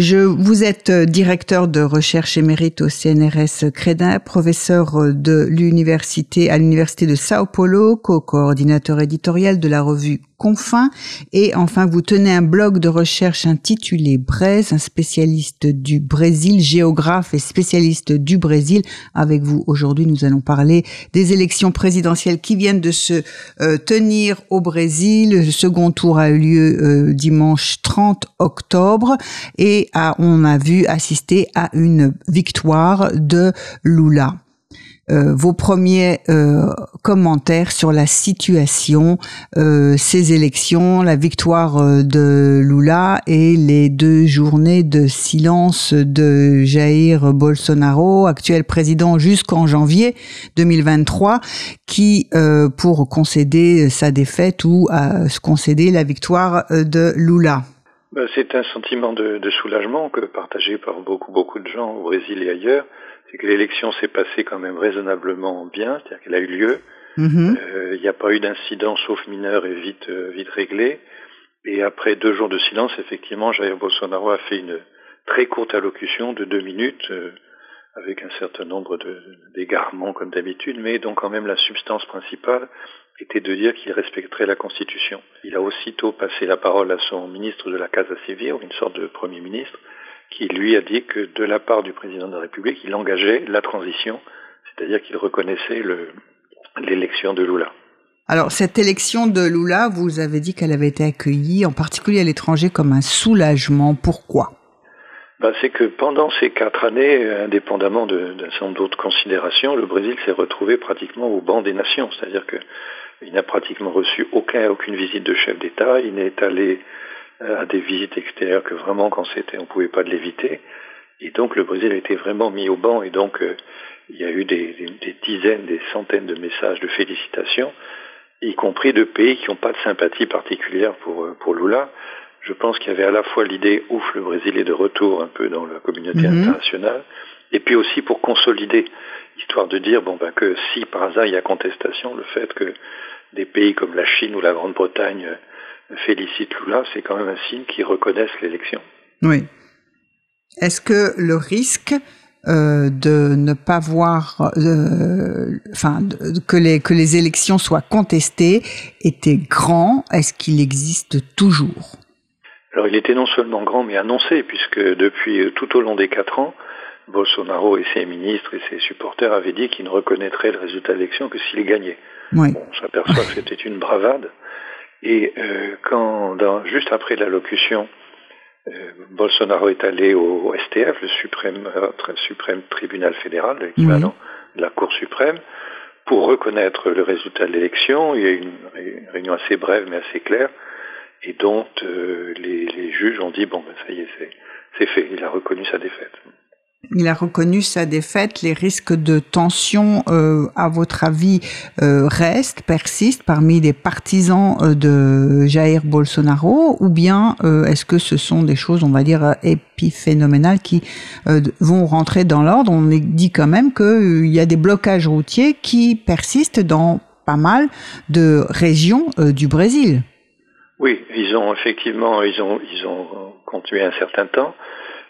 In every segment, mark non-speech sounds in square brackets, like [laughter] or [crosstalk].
Je, vous êtes euh, directeur de recherche émérite au CNRS Crédin, professeur euh, de l'université à l'université de Sao Paulo, co-coordinateur éditorial de la revue Confins, et enfin vous tenez un blog de recherche intitulé Braise, un spécialiste du Brésil, géographe et spécialiste du Brésil. Avec vous aujourd'hui, nous allons parler des élections présidentielles qui viennent de se euh, tenir au Brésil. Le second tour a eu lieu dimanche 30 octobre et on a vu assister à une victoire de Lula. Euh, vos premiers euh, commentaires sur la situation, euh, ces élections, la victoire de Lula et les deux journées de silence de Jair Bolsonaro, actuel président jusqu'en janvier 2023, qui, pour concéder sa défaite ou concéder la victoire de Lula. Ben, c'est un sentiment de, soulagement que partagé par beaucoup beaucoup de gens au Brésil et ailleurs. C'est que l'élection s'est passée quand même raisonnablement bien, c'est-à-dire qu'elle a eu lieu. Mm-hmm. Euh, il n'y a pas eu d'incident sauf mineur et vite euh, vite réglé. Et après deux jours de silence, effectivement, Jair Bolsonaro a fait une très courte allocution de deux minutes, euh, avec un certain nombre d'égarements comme d'habitude, mais donc quand même la substance principale était de dire qu'il respecterait la Constitution. Il a aussitôt passé la parole à son ministre de la Casa Civil, une sorte de Premier ministre, qui lui a dit que de la part du président de la République, il engageait la transition, c'est-à-dire qu'il reconnaissait l'élection de Lula. Alors cette élection de Lula, vous avez dit qu'elle avait été accueillie, en particulier à l'étranger, comme un soulagement. Pourquoi? Ben, c'est que pendant ces quatre années, indépendamment d'un certain nombre d'autres considérations, le Brésil s'est retrouvé pratiquement au banc des nations. C'est-à-dire que il n'a pratiquement reçu aucun, aucune visite de chef d'État. Il n'est allé euh, à des visites extérieures que vraiment quand c'était, on ne pouvait pas l'éviter. Et donc le Brésil a été vraiment mis au banc et donc euh, il y a eu des, des, dizaines, des centaines de messages de félicitations, y compris de pays qui n'ont pas de sympathie particulière pour, euh, pour Lula. Je pense qu'il y avait à la fois l'idée, ouf, le Brésil est de retour un peu dans la communauté mhm. internationale, et puis aussi pour consolider, histoire de dire bon ben que si par hasard il y a contestation, le fait que des pays comme la Chine ou la Grande-Bretagne euh, félicitent Lula, c'est quand même un signe qu'ils reconnaissent l'élection. Oui. Est-ce que le risque euh, de ne pas voir, euh, enfin, que les que les élections soient contestées était grand? Est-ce qu'il existe toujours? Alors, il était non seulement grand, mais annoncé, puisque depuis tout au long des quatre ans, Bolsonaro et ses ministres et ses supporters avaient dit qu'ils ne reconnaîtraient le résultat de l'élection que s'il gagnait. Oui. on s'aperçoit que c'était une bravade. Et euh, quand, dans, juste après l'allocution, euh, Bolsonaro est allé au, STF, le suprême, euh, suprême tribunal fédéral, l'équivalent de la Cour suprême, pour reconnaître le résultat de l'élection. Il y a eu une, réunion assez brève mais assez claire, et dont les, les, juges ont dit bon ben ça y est, c'est fait, il a reconnu sa défaite. Il a reconnu sa défaite. Les risques de tension, euh, à votre avis, euh, restent, persistent parmi les partisans euh, de Jair Bolsonaro, ou bien est-ce que ce sont des choses, on va dire, épiphénoménales qui vont rentrer dans l'ordre? On dit quand même qu'il y a des blocages routiers qui persistent dans pas mal de régions du Brésil. Oui, ils ont effectivement, ils ont, ils ont continué un certain temps.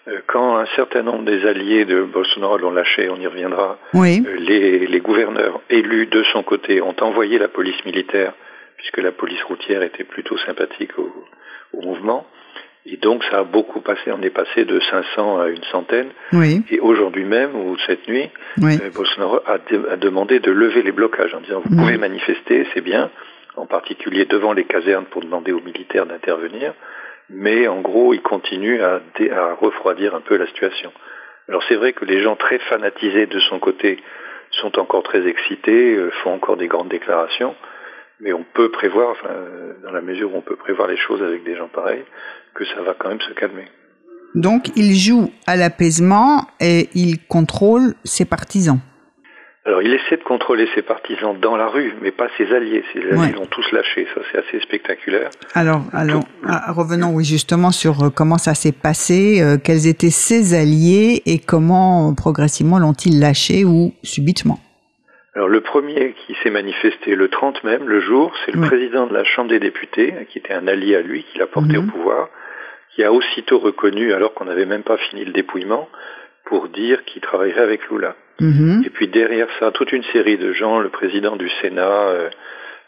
Euh, quand un certain nombre des alliés de Bolsonaro l'ont lâché, on y reviendra, euh, les, gouverneurs élus de son côté ont envoyé la police militaire, puisque la police routière était plutôt sympathique au, mouvement. Et donc ça a beaucoup passé, on est passé de 500 à une centaine. Et aujourd'hui même, ou cette nuit, euh, Bolsonaro a, demandé de lever les blocages en disant vous pouvez manifester, c'est bien, en particulier devant les casernes pour demander aux militaires d'intervenir mais en gros, il continue à, refroidir un peu la situation. Alors c'est vrai que les gens très fanatisés de son côté sont encore très excités, euh, font encore des grandes déclarations, mais on peut prévoir, enfin, dans la mesure où on peut prévoir les choses avec des gens pareils, que ça va quand même se calmer. Donc il joue à l'apaisement et il contrôle ses partisans. Alors, il essaie de contrôler ses partisans dans la rue, mais pas ses alliés. Ses alliés l'ont tous lâché. Ça, c'est assez spectaculaire. Alors, alors ah, revenons oui, justement sur euh, comment ça s'est passé, euh, quels étaient ses alliés et comment progressivement l'ont-ils lâché ou subitement? Alors le premier qui s'est manifesté le 30 même, le jour, c'est le président de la Chambre des députés, qui était un allié à lui, qui l'a porté au mhm. pouvoir, qui a aussitôt reconnu, alors qu'on n'avait même pas fini le dépouillement, pour dire qu'il travaillerait avec Lula. Mhm. Et puis derrière ça, toute une série de gens, le président du Sénat, euh,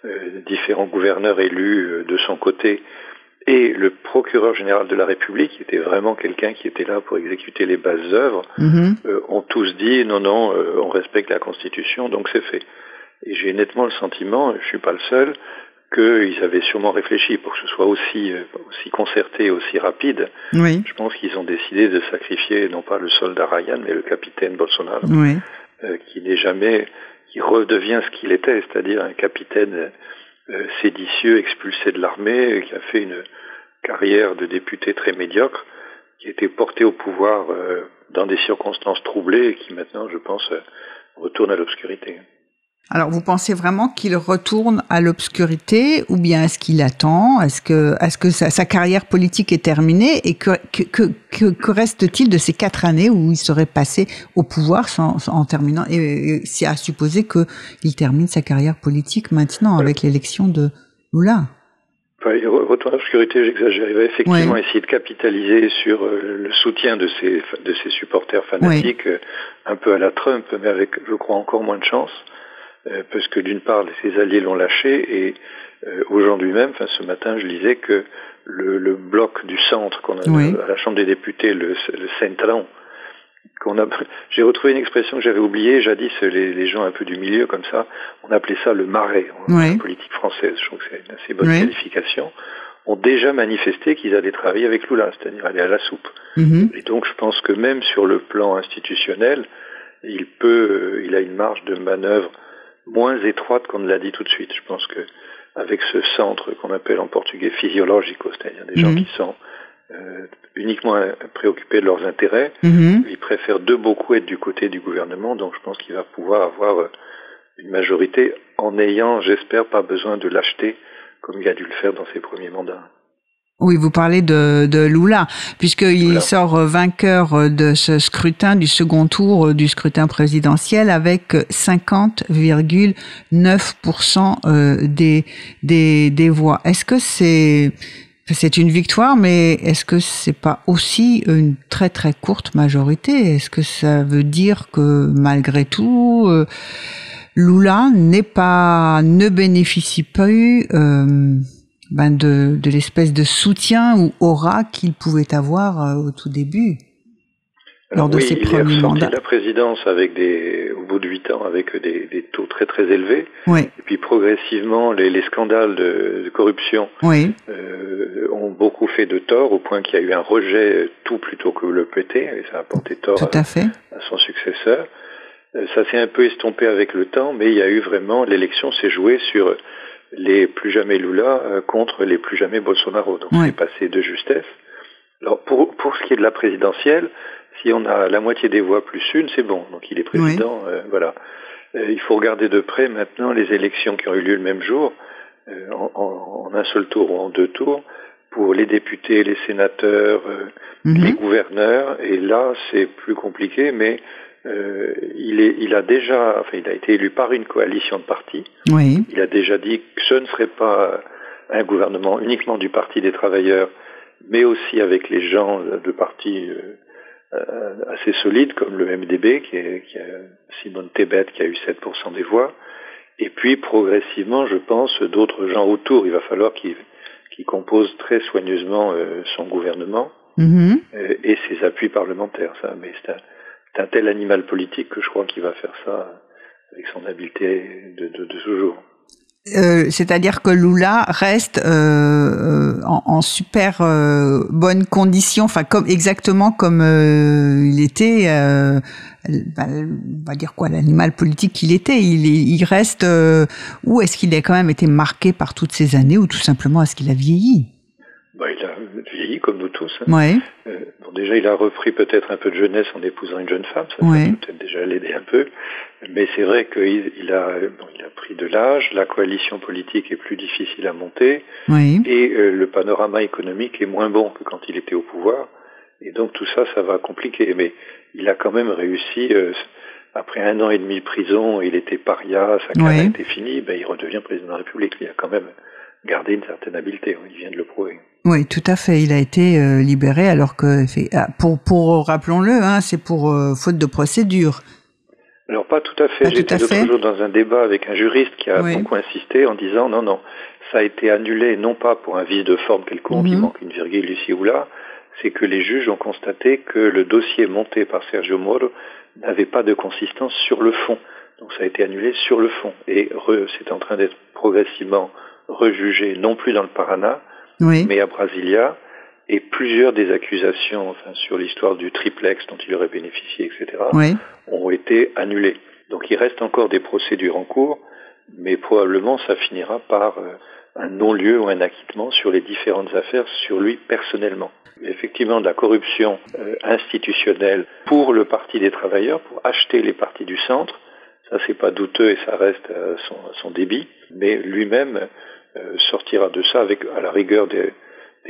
euh, différents gouverneurs élus euh, de son côté, et le procureur général de la République, qui était vraiment quelqu'un qui était là pour exécuter les bases œuvres, mhm. ont tous dit non, non, on respecte la Constitution, donc c'est fait. Et j'ai nettement le sentiment, je suis pas le seul, qu'ils avaient sûrement réfléchi pour que ce soit aussi, aussi concerté, aussi rapide. Oui. Je pense qu'ils ont décidé de sacrifier non pas le soldat Ryan, mais le capitaine Bolsonaro, oui. euh, qui n'est jamais, qui redevient ce qu'il était, c'est-à-dire un capitaine euh, séditieux, expulsé de l'armée, qui a fait une carrière de député très médiocre, qui a été porté au pouvoir euh, dans des circonstances troublées et qui maintenant, je pense, euh, retourne à l'obscurité. Alors, vous pensez vraiment qu'il retourne à l'obscurité ou bien est-ce qu'il attend? Est-ce que, est-ce que sa, carrière politique est terminée? Et que, que, que, que reste-t-il de ces quatre années où il serait passé au pouvoir sans, en terminant? Et, c'est à supposer qu'il termine sa carrière politique maintenant avec l'élection de Lula. Enfin, retourne à l'obscurité, j'exagère. Il va effectivement essayer de capitaliser sur euh, le soutien de ses, de ses supporters fanatiques, euh, un peu à la Trump, mais avec, je crois, encore moins de chance. Euh, parce que d'une part, ses alliés l'ont lâché, et euh, aujourd'hui même, enfin ce matin, je lisais que le, le bloc du centre qu'on a à la Chambre des députés, le, le Centralon, qu'on a, [laughs] j'ai retrouvé une expression que j'avais oubliée, jadis les, les, gens un peu du milieu comme ça, on appelait ça le marais en politique française, je trouve que c'est une assez bonne qualification, ont déjà manifesté qu'ils allaient travailler avec Lula, c'est-à-dire aller à la soupe. Mm-hmm. Et donc je pense que même sur le plan institutionnel, il peut, il a une marge de manœuvre moins étroite qu'on ne l'a dit tout de suite. Je pense que avec ce centre qu'on appelle en portugais physiologico, c'est-à-dire des gens mhm. qui sont euh, uniquement préoccupés de leurs intérêts, mhm. ils préfèrent de beaucoup être du côté du gouvernement, donc je pense qu'il va pouvoir avoir euh, une majorité en n'ayant, j'espère, pas besoin de l'acheter comme il a dû le faire dans ses premiers mandats. Oui, vous parlez de, de Lula, puisqu'il sort vainqueur de ce scrutin, du second tour du scrutin présidentiel, avec 50,9% euh, des, des, des voix. Est-ce que c'est c'est une victoire, mais est-ce que c'est pas aussi une très très courte majorité? Est-ce que ça veut dire que malgré tout, euh, Lula n'est pas ne bénéficie pas eu euh, ben de, de l'espèce de soutien ou aura qu'il pouvait avoir euh, au tout début lors de ses premiers il mandats. la présidence avec des, au bout de huit ans avec des, des, taux très très élevés. Oui. Et puis progressivement, les, les scandales de, de corruption oui. euh, ont beaucoup fait de tort au point qu'il y a eu un rejet tout plutôt que le PT et ça a porté tort tout à, fait. à son successeur. Euh, ça s'est un peu estompé avec le temps, mais il y a eu vraiment l'élection s'est jouée sur les plus jamais Lula euh, contre les plus jamais Bolsonaro. Donc c'est passé de justesse. Alors pour, pour ce qui est de la présidentielle, si on a la moitié des voix plus une, c'est bon. Donc il est président, euh, voilà. Euh, il faut regarder de près maintenant les élections qui ont eu lieu le même jour, en, en, un seul tour ou en deux tours, pour les députés, les sénateurs, mhm. les gouverneurs. Et là, c'est plus compliqué, mais euh, il, est, il a déjà, enfin, il a été élu par une coalition de partis. Oui. Il a déjà dit que ce ne serait pas un gouvernement uniquement du Parti des travailleurs, mais aussi avec les gens de partis euh, euh assez solides comme le MDB, qui, est, qui a Simone Tebet qui a eu 7% des voix. Et puis progressivement, je pense, d'autres gens autour. Il va falloir qu'ils qu composent très soigneusement euh, son gouvernement mm-hmm. euh, et ses appuis parlementaires. Ça, mais c'est un, c'est un tel animal politique que je crois qu'il va faire ça avec son habileté de, de, de toujours. Euh, C'est-à-dire que Lula reste euh, euh en, en, super euh, bonne condition, enfin comme exactement comme euh, il était, euh, bah, on va dire quoi, l'animal politique qu'il était. Il, il reste ou est-ce qu'il a quand même été marqué par toutes ces années, ou tout simplement est-ce qu'il a vieilli? Bah, Il a vieilli comme nous tous. Hein. Ouais déjà, il a repris peut-être un peu de jeunesse en épousant une jeune femme, ça, peut peut-être déjà l'aider un peu. Mais c'est vrai qu'il il a, il a pris de l'âge, la coalition politique est plus difficile à monter, et euh, le panorama économique est moins bon que quand il était au pouvoir. Et donc tout ça, ça va compliquer. Mais il a quand même réussi, euh, après un an et demi de prison, il était paria, sa carrière était finie, ben, il redevient président de la République. Il a quand même gardé une certaine habileté, il vient de le prouver. Oui, tout à fait. Il a été euh, libéré alors que, ah, pour, pour rappelons-le, hein, c'est pour euh, faute de procédure. Alors pas tout à fait. J'étais l'autre jour dans un débat avec un juriste qui a beaucoup insisté en disant non, non, ça a été annulé non pas pour un vice de forme quelconque, il mhm. manque une virgule ici ou là, c'est que les juges ont constaté que le dossier monté par Sergio Moro n'avait pas de consistance sur le fond. Donc ça a été annulé sur le fond. Et c'est en train d'être progressivement rejugé, non plus dans le Paraná, mais à Brasilia. Et plusieurs des accusations enfin, sur l'histoire du triplex dont il aurait bénéficié, etc., ont été annulées. Donc il reste encore des procédures en cours, mais probablement ça finira par euh, un non-lieu ou un acquittement sur les différentes affaires sur lui personnellement. Effectivement, de la corruption euh, institutionnelle pour le Parti des travailleurs, pour acheter les partis du centre, ça c'est pas douteux et ça reste à son, débit, mais lui-même sortira de ça avec à la rigueur des,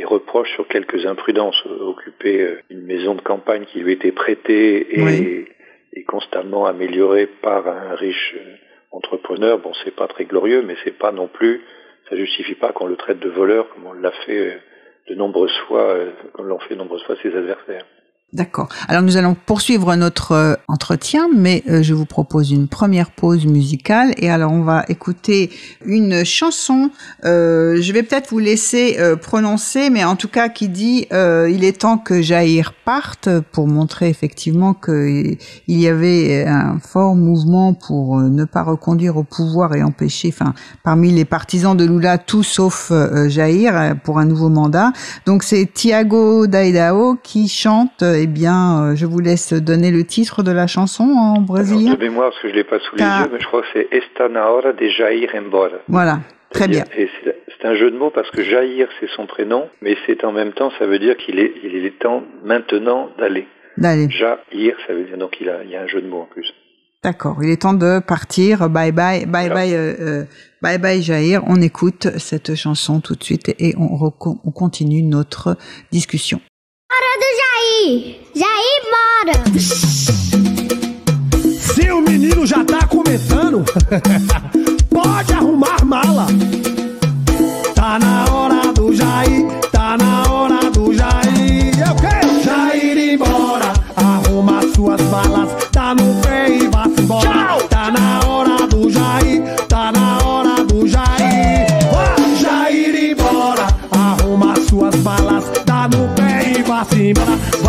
reproches sur quelques imprudences, occuper euh, une maison de campagne qui lui était prêtée et, et constamment améliorée par un riche entrepreneur. Bon, c'est pas très glorieux, mais c'est pas non plus ça justifie pas qu'on le traite de voleur comme on l'a fait euh, de nombreuses fois, euh, comme l'ont fait de nombreuses fois ses adversaires. D'accord. Alors nous allons poursuivre notre euh, entretien, mais euh, je vous propose une première pause musicale. Et alors on va écouter une chanson. Euh, je vais peut-être vous laisser prononcer, mais en tout cas qui dit il est temps que Jair parte pour montrer effectivement qu'il y avait un fort mouvement pour ne pas reconduire au pouvoir et empêcher, enfin parmi les partisans de Lula, tout sauf Jair pour un nouveau mandat. Donc c'est Thiago Daidao qui chante eh bien, euh, je vous laisse donner le titre de la chanson en brésilien. de mémoire, parce que je ne l'ai pas sous les yeux, mais je crois que c'est Esta na hora de Jair embora. Voilà, très bien. c'est un jeu de mots parce que Jair, c'est son prénom, mais c'est en même temps, ça veut dire qu'il est, il est temps maintenant d'aller. D'aller. Jair, ça veut dire, donc il, a, il y a un jeu de mots en plus. D'accord, il est temps de partir. Bye bye, bye bye, euh, euh, bye bye Jair. On écoute cette chanson tout de suite et on, on continue notre discussion. Jair mora. Se o menino já tá começando, [laughs] pode arrumar mala. Tá na hora do Jair, tá na hora do Jair. Eu quero Jair ir embora, arruma suas malas, tá no pé e vá-se embora. Tchau. Tá na hora do Jair, tá na hora do Jair. Jair ir embora, arruma suas malas, tá no pé e vá-se embora.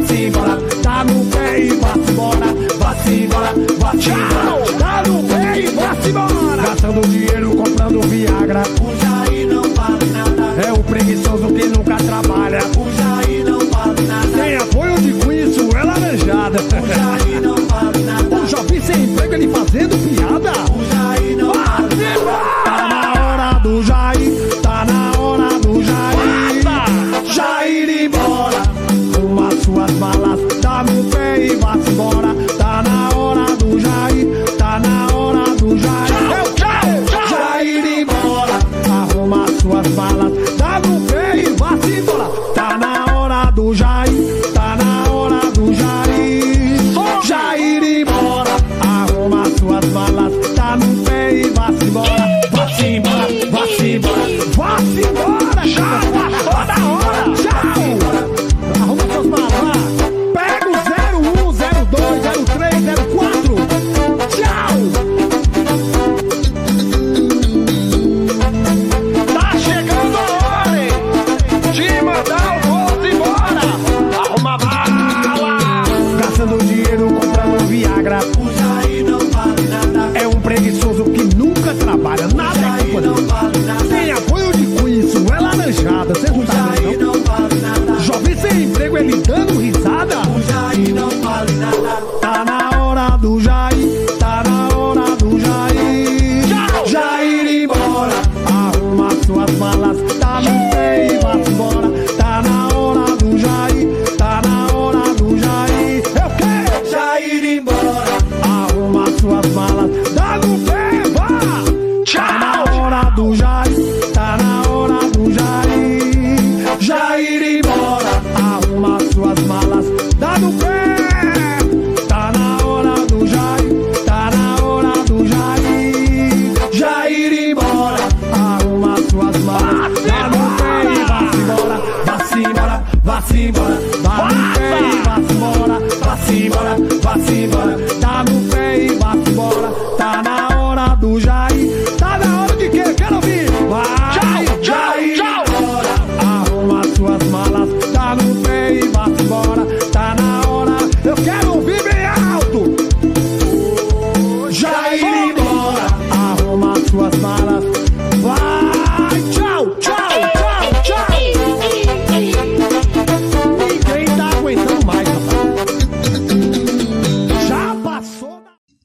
Vá-se embora, vá-se embora, tá no pé e vá-se embora, vá-se embora, vá-se embora, tá no pé e vá-se embora. Gastando dinheiro comprando Viagra.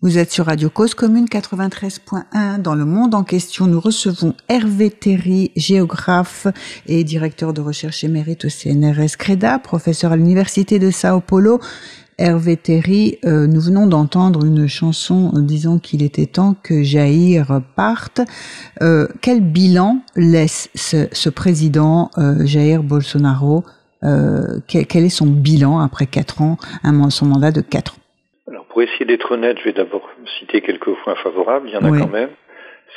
Vous êtes sur Radio Cause Commune 93.1. Dans le monde en question, nous recevons Hervé Terry, géographe et directeur de recherche émérite au CNRS CREDA, professeur à l'Université de Sao Paulo. Hervé Terry, euh, nous venons d'entendre une chanson disant qu'il était temps que Jair parte. Euh, quel bilan laisse ce, ce président euh, Jair Bolsonaro quel, quel est son bilan après quatre ans, un, son mandat de quatre ans? Alors pour essayer d'être honnête, je vais d'abord citer quelques points favorables, il y en a Oui. quand même.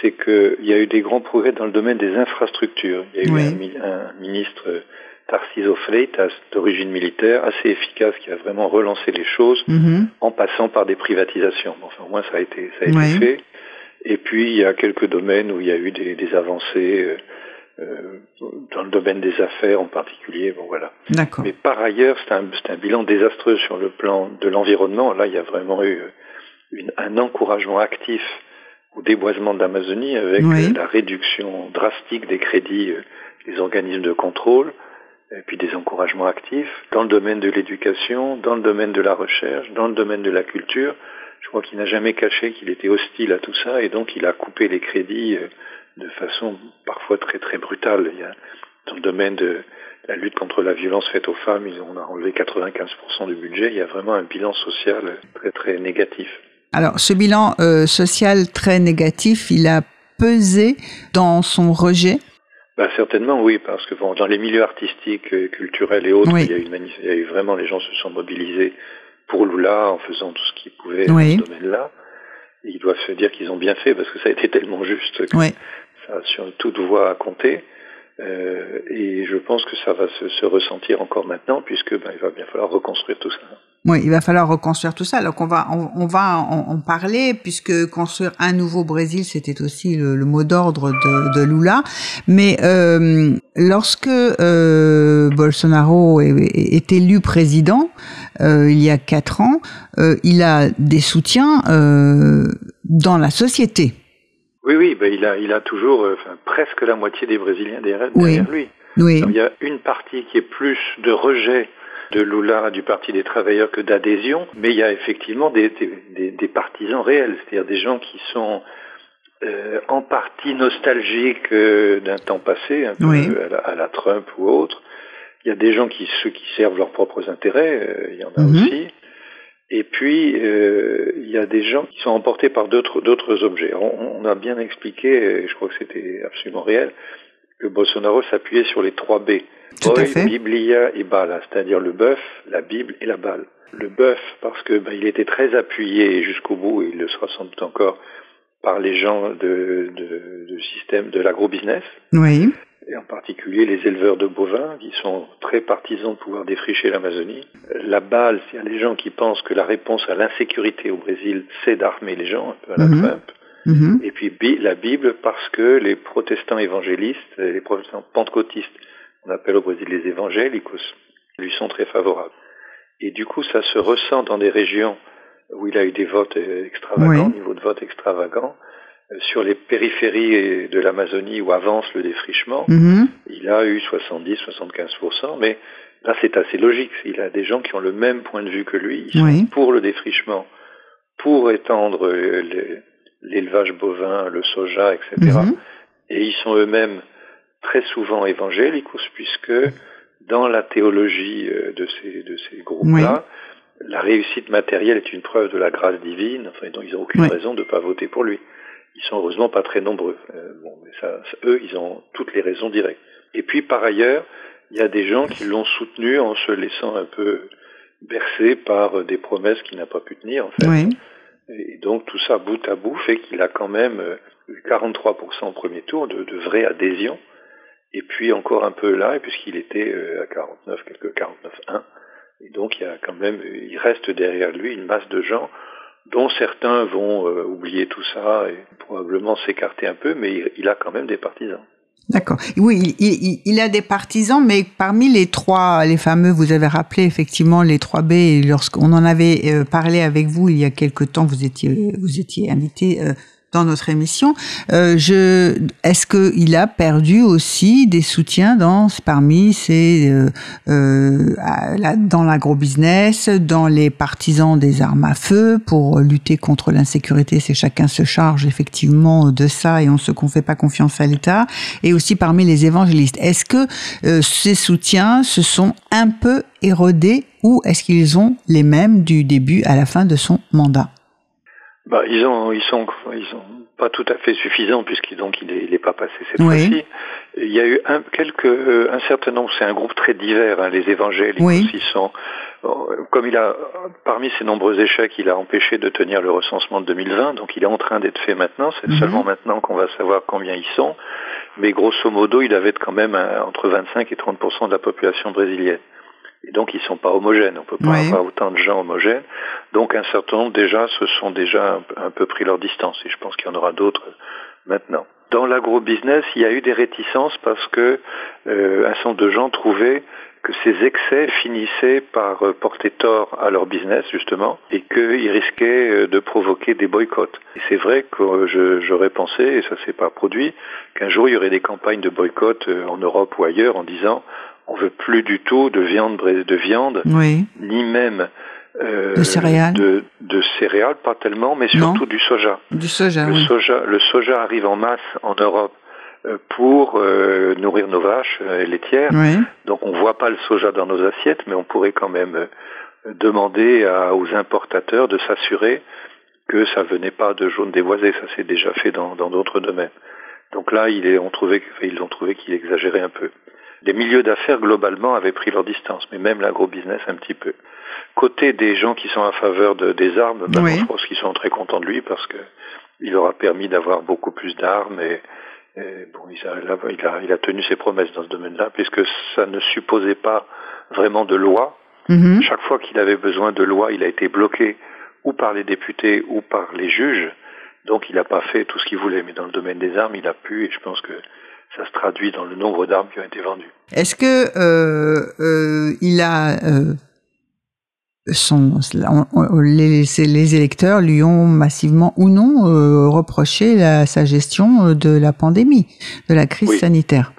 C'est qu'il y a eu des grands progrès dans le domaine des infrastructures. Il y a eu Oui. un, mi- un ministre, Tarcísio Freitas, d'origine militaire, assez efficace, qui a vraiment relancé les choses Mhm. en passant par des privatisations. Bon, Enfin, au moins, ça a été, ça a été fait. Et puis, il y a quelques domaines où il y a eu des, des avancées, euh, euh, dans le domaine des affaires en particulier. Bon, voilà. D'accord. Mais par ailleurs, c'est un, un bilan désastreux sur le plan de l'environnement. Là, il y a vraiment eu euh, une- un encouragement actif au déboisement de l'Amazonie avec Oui. euh, la réduction drastique des crédits des organismes de contrôle et puis des encouragements actifs dans le domaine de l'éducation, dans le domaine de la recherche, dans le domaine de la culture. Je crois qu'il n'a jamais caché qu'il était hostile à tout ça et donc il a coupé les crédits euh, de façon parfois très très brutale. Il y a, dans le domaine de la lutte contre la violence faite aux femmes, on a enlevé 95% du budget. Il y a vraiment un bilan social très très négatif. Alors, ce bilan euh, social très négatif, il a pesé dans son rejet. Bah, certainement oui, parce que bon, dans les milieux artistiques, euh, culturels et autres, Oui. il, y a eu une manif- il y a eu vraiment les gens se sont mobilisés pour Lula en faisant tout ce qu'ils pouvaient Oui. dans ce domaine-là. Et ils doivent se dire qu'ils ont bien fait parce que ça a été tellement juste que Oui. ça a sur toute voie à compter. Euh, et je pense que ça va se, se ressentir encore maintenant puisque ben, il va bien falloir reconstruire tout ça. Oui, il va falloir reconstruire tout ça. Donc on va on, on va en, en parler puisque construire un nouveau Brésil, c'était aussi le, le mot d'ordre de, de Lula. Mais euh, lorsque euh, Bolsonaro est, est élu président euh, il y a quatre ans, euh, il a des soutiens euh, dans la société. Oui, oui, ben, il, a, il a toujours euh, enfin, presque la moitié des Brésiliens derrière, Oui. derrière lui. Oui. Il y a une partie qui est plus de rejet de Lula du Parti des travailleurs que d'adhésion, mais il y a effectivement des, des, des- des partisans réels, c'est-à-dire des gens qui sont euh, en partie nostalgiques euh, d'un temps passé, un peu Oui. à, la, à la Trump ou autre. Il y a des gens qui ceux qui servent leurs propres intérêts, euh, il y en a Mhm. aussi. Et puis euh, il y a des gens qui sont emportés par d'autres objets. On, on a bien expliqué, et je crois que c'était absolument réel, que Bolsonaro s'appuyait sur les trois B. Tout à fait. Biblia et Bala, c'est-à-dire le bœuf, la Bible et la balle. Le bœuf, parce que ben, il était très appuyé jusqu'au bout, et il le sera sans doute encore, par les gens de, de, de système de l'agro-business, Oui. et en particulier les éleveurs de bovins, qui sont très partisans de pouvoir défricher l'Amazonie. La balle, c'est les gens qui pensent que la réponse à l'insécurité au Brésil, c'est d'armer les gens, un peu à la Mhm. Trump. Mhm. Et puis la Bible parce que les protestants évangélistes, les protestants pentecôtistes, on appelle au Brésil les évangélicos, lui sont très favorables. Et du coup, ça se ressent dans des régions où il a eu des votes euh, extravagants, Oui. niveau de vote extravagant, euh, sur les périphéries de l'Amazonie où avance le défrichement. Mhm. Il a eu 70-75%, mais là c'est assez logique. Il a des gens qui ont le même point de vue que lui. Ils sont pour le défrichement, pour étendre euh, l'élevage bovin, le soja, etc. Mhm. Et ils sont eux-mêmes très souvent évangélicos, puisque dans la théologie euh, de ces, de ces groupes-là, la réussite matérielle est une preuve de la grâce divine, enfin, donc ils n'ont aucune Oui. raison de ne pas voter pour lui. Ils sont heureusement pas très nombreux. bon, mais ça, eux, ils ont toutes les raisons directes. Et puis par ailleurs, il y a des gens qui l'ont soutenu en se laissant un peu bercer par des promesses qu'il n'a pas pu tenir en fait. Oui. Et donc tout ça bout à bout fait qu'il a quand même eu 43% au premier tour de, de vraie adhésion. Et puis encore un peu là, puisqu'il était à 49, quelques 49,1. Et donc il y a quand même, il reste derrière lui une masse de gens dont certains vont euh, oublier tout ça et probablement s'écarter un peu, mais il, il, a quand même des partisans. D'accord. Oui, il, il, il, a des partisans, mais parmi les trois, les fameux, vous avez rappelé effectivement les trois B, lorsqu'on en avait euh, parlé avec vous il y a quelque temps, vous étiez, vous étiez invité euh, dans notre émission. Euh, je, est-ce que il a perdu aussi des soutiens dans parmi ces euh, euh, dans l'agrobusiness, dans les partisans des armes à feu pour lutter contre l'insécurité? C'est chacun se charge effectivement de ça et on se fait pas confiance à l'État. Et aussi parmi les évangélistes, est-ce que euh, ces soutiens se sont un peu érodés ou est-ce qu'ils ont les mêmes du début à la fin de son mandat? Bah, ils ont, ils sont, ils sont pas tout à fait suffisants puisqu'il donc il est, il est pas passé cette oui. fois-ci. Il y a eu un, quelques, euh, un certain nombre, c'est un groupe très divers. Hein, les évangéliques oui. aussi sont, comme il a, parmi ses nombreux échecs, il a empêché de tenir le recensement de 2020, donc il est en train d'être fait maintenant. C'est Mhm. seulement maintenant qu'on va savoir combien ils sont. Mais grosso modo, il avait quand même un- entre 25 et 30% de la population brésilienne. Et donc ils sont pas homogènes. On peut pas Oui. avoir autant de gens homogènes. Donc un certain nombre déjà se sont déjà un, peu- un peu pris leur distance. Et je pense qu'il y en aura d'autres maintenant. Dans l'agro-business, il y a eu des réticences parce que euh, un certain nombre de gens trouvaient que ces excès finissaient par euh, porter tort à leur business justement et qu'ils risquaient euh, de provoquer des boycotts. Et c'est vrai que euh, je- j'aurais pensé, et ça s'est pas produit, qu'un jour il y aurait des campagnes de boycott euh, en Europe ou ailleurs en disant on veut plus du tout de viande de viande Oui. ni même euh, De céréales. de, de céréales pas tellement mais Non. surtout du soja. Du soja, Le oui. soja, le soja arrive en masse en Europe euh, pour euh, nourrir nos vaches euh, laitières. Oui. Donc on voit pas le soja dans nos assiettes, mais on pourrait quand même demander à- aux importateurs de s'assurer que ça venait pas de jaune dévoisé. Ça s'est déjà fait dans dans d'autres domaines. Donc là, il est, on trouvait, que- ils ont trouvé qu'il exagérait un peu. Les milieux d'affaires globalement avaient pris leur distance, mais même l'agro-business un petit peu. Côté des gens qui sont à faveur de- des armes, ben, Oui. je pense qu'ils sont très contents de lui parce que il leur a permis d'avoir beaucoup plus d'armes et, et bon, il a, il, a, il a tenu ses promesses dans ce domaine-là puisque ça ne supposait pas vraiment de loi. Mhm. Chaque fois qu'il avait besoin de loi, il a été bloqué ou par les députés ou par les juges. Donc il n'a pas fait tout ce qu'il voulait. Mais dans le domaine des armes, il a pu et je pense que ça se traduit dans le nombre d'armes qui ont été vendues. Est-ce que euh, euh, il a euh, son on- on- les, électeurs lui ont massivement ou non euh, reproché la, sa gestion euh, de la pandémie, de la crise Oui. sanitaire?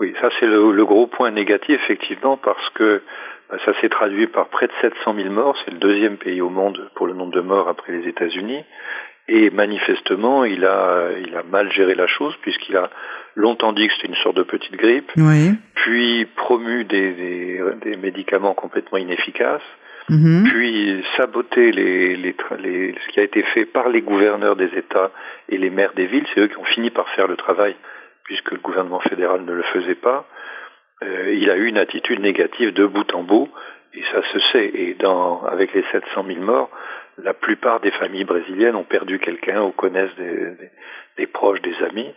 Oui, ça c'est le, le gros point négatif effectivement parce que bah, ça s'est traduit par près de 700 000 morts. C'est le deuxième pays au monde pour le nombre de morts après les États-Unis. Et manifestement, il a, il a mal géré la chose puisqu'il a longtemps dit que c'était une sorte de petite grippe, Oui. puis promu des, des, des médicaments complètement inefficaces, Mhm. puis saboté les, les, les- ce qui a été fait par les gouverneurs des États et les maires des villes. C'est eux qui ont fini par faire le travail puisque le gouvernement fédéral ne le faisait pas. Euh, il a eu une attitude négative de bout en bout et ça se sait. Et dans, avec les 700 000 morts, la plupart des familles brésiliennes ont perdu quelqu'un ou connaissent des, des, des proches, des amis.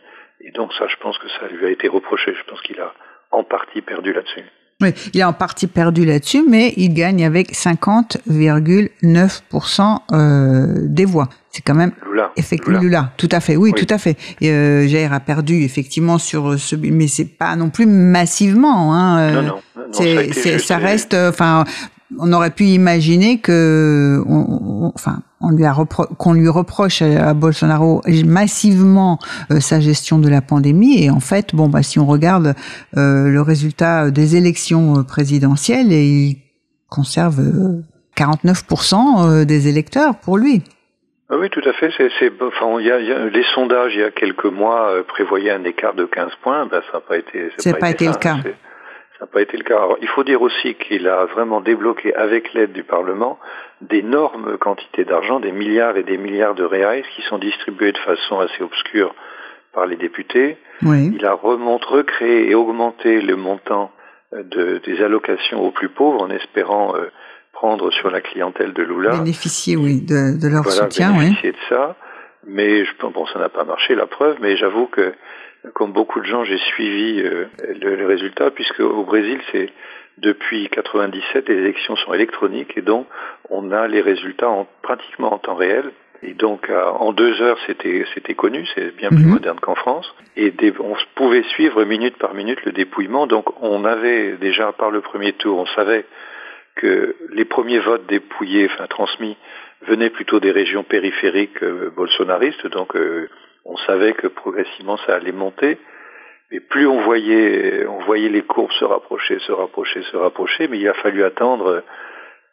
Et donc ça, je pense que ça lui a été reproché. Je pense qu'il a en partie perdu là-dessus. Oui, il a en partie perdu là-dessus, mais il gagne avec 50,9% euh, des voix. C'est quand même Lula. Effectivement, Lula. Lula, tout à fait, oui, Oui. tout à fait. Et, euh, Jair a perdu effectivement sur ce, mais c'est pas non plus massivement. Hein, euh, Non, non, non, ça été reste, euh, enfin, on aurait pu imaginer que, on, on- enfin, on lui a qu'on lui reproche à, à Bolsonaro massivement euh, sa gestion de la pandémie. Et en fait, bon, bah, si on regarde euh, le résultat des élections euh, présidentielles, et il conserve euh, 49% euh, des électeurs pour lui. Ah oui, tout à fait. C'est, enfin, il y a, il y a- les sondages il y a quelques mois prévoyaient un écart de 15 points. Ben, ça n'a pas été. C'est pas été le cas. Ça n'a pas été le cas. Alors, il faut dire aussi qu'il a vraiment débloqué, avec l'aide du Parlement, d'énormes quantités d'argent, des milliards et des milliards de reais qui sont distribués de façon assez obscure par les députés. Oui. Il a remonté, recréé et augmenté le montant euh, de, des allocations aux plus pauvres en espérant euh, prendre sur la clientèle de Lula. Bénéficier, oui, de, de leur voilà, soutien, oui. bénéficier de ça. Mais je pense, bon, ça n'a pas marché, la preuve, mais j'avoue que, comme beaucoup de gens, j'ai suivi euh, le, le résultat, puisque au Brésil, c'est depuis 97, les élections sont électroniques, et donc on a les résultats en, pratiquement en temps réel. Et donc, en deux heures, c'était c'était connu, c'est bien plus Mhm. moderne qu'en France. Et des- on pouvait suivre minute par minute le dépouillement. Donc, on avait déjà par le premier tour, on savait que les premiers votes dépouillés, enfin transmis, venaient plutôt des régions périphériques euh, bolsonaristes. Donc, euh, on savait que progressivement ça allait monter. Et plus on voyait, on voyait les courbes se rapprocher, se rapprocher, se rapprocher, mais il a fallu attendre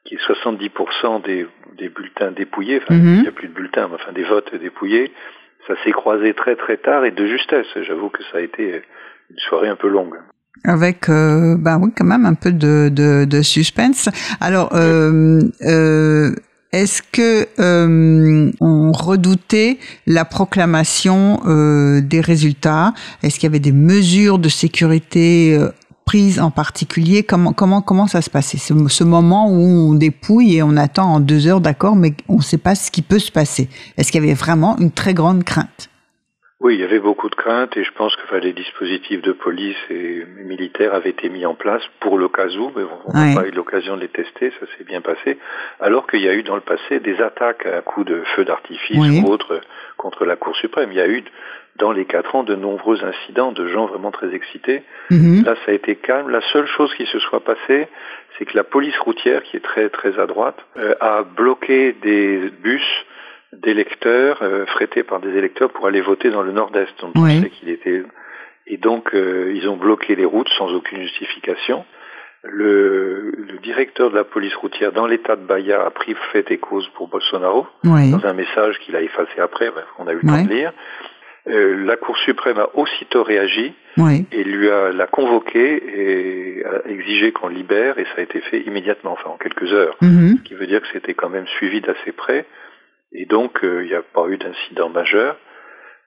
qu'il y ait 70% des, des bulletins dépouillés, enfin, Mhm. il n'y a plus de bulletins, mais enfin des votes dépouillés. Ça s'est croisé très très tard et de justesse. J'avoue que ça a été une soirée un peu longue. Avec, euh, ben oui, quand même un peu de, de, de suspense. Alors, euh, euh, est-ce que euh, on redoutait la proclamation euh, des résultats? Est-ce qu'il y avait des mesures de sécurité euh, prises en particulier? Comment comment comment ça se passait? Ce, ce moment où on dépouille et on attend en deux heures, d'accord, mais on ne sait pas ce qui peut se passer. Est-ce qu'il y avait vraiment une très grande crainte? Oui, il y avait beaucoup de craintes et je pense que enfin, les dispositifs de police et militaires avaient été mis en place pour le cas où, mais on n'a pas eu l'occasion de les tester, ça s'est bien passé. Alors qu'il y a eu dans le passé des attaques à coups de feux d'artifice Oui. ou autres contre la Cour suprême. Il y a eu dans les quatre ans de nombreux incidents de gens vraiment très excités. Mhm. Là, ça a été calme. La seule chose qui se soit passée, c'est que la police routière, qui est très très à droite, euh, a bloqué des bus d'électeurs euh, frétés par des électeurs pour aller voter dans le Nord-Est. Donc, on Oui. qu'il était et donc euh, ils ont bloqué les routes sans aucune justification. Le, le directeur de la police routière dans l'État de Bahia a pris fait et cause pour Bolsonaro Oui. dans un message qu'il a effacé après, qu'on a eu le temps de lire. Euh, la Cour suprême a aussitôt réagi Oui. et lui a l'a convoqué et a exigé qu'on libère et ça a été fait immédiatement, enfin en quelques heures, Mhm. ce qui veut dire que c'était quand même suivi d'assez près et donc euh, il n'y a pas eu d'incident majeur.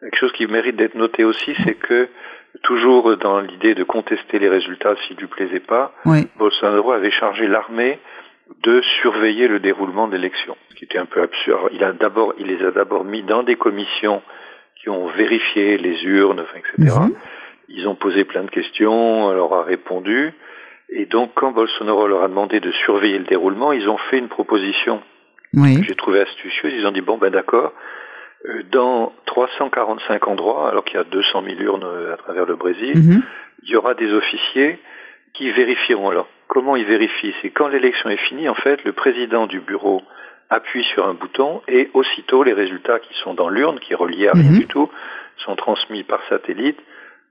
Quelque chose qui mérite d'être noté aussi, c'est que toujours dans l'idée de contester les résultats s'il lui plaisait pas, Oui. Bolsonaro avait chargé l'armée de surveiller le déroulement de l'élection, ce qui était un peu absurde. Il a d'abord, il les a d'abord mis dans des commissions qui ont vérifié les urnes, enfin, etc. Mhm. Ils ont posé plein de questions, on leur a répondu. Et donc, quand Bolsonaro leur a demandé de surveiller le déroulement, ils ont fait une proposition Oui. j'ai trouvée astucieuse. Ils ont dit, bon, ben d'accord, euh, dans 345 endroits, alors qu'il y a 200 000 urnes euh, à travers le Brésil, Mhm. il y aura des officiers qui vérifieront. Alors, comment ils vérifient? C'est quand l'élection est finie, en fait, le président du bureau appuie sur un bouton et aussitôt les résultats qui sont dans l'urne, qui est reliés à rien Mhm. du tout, sont transmis par satellite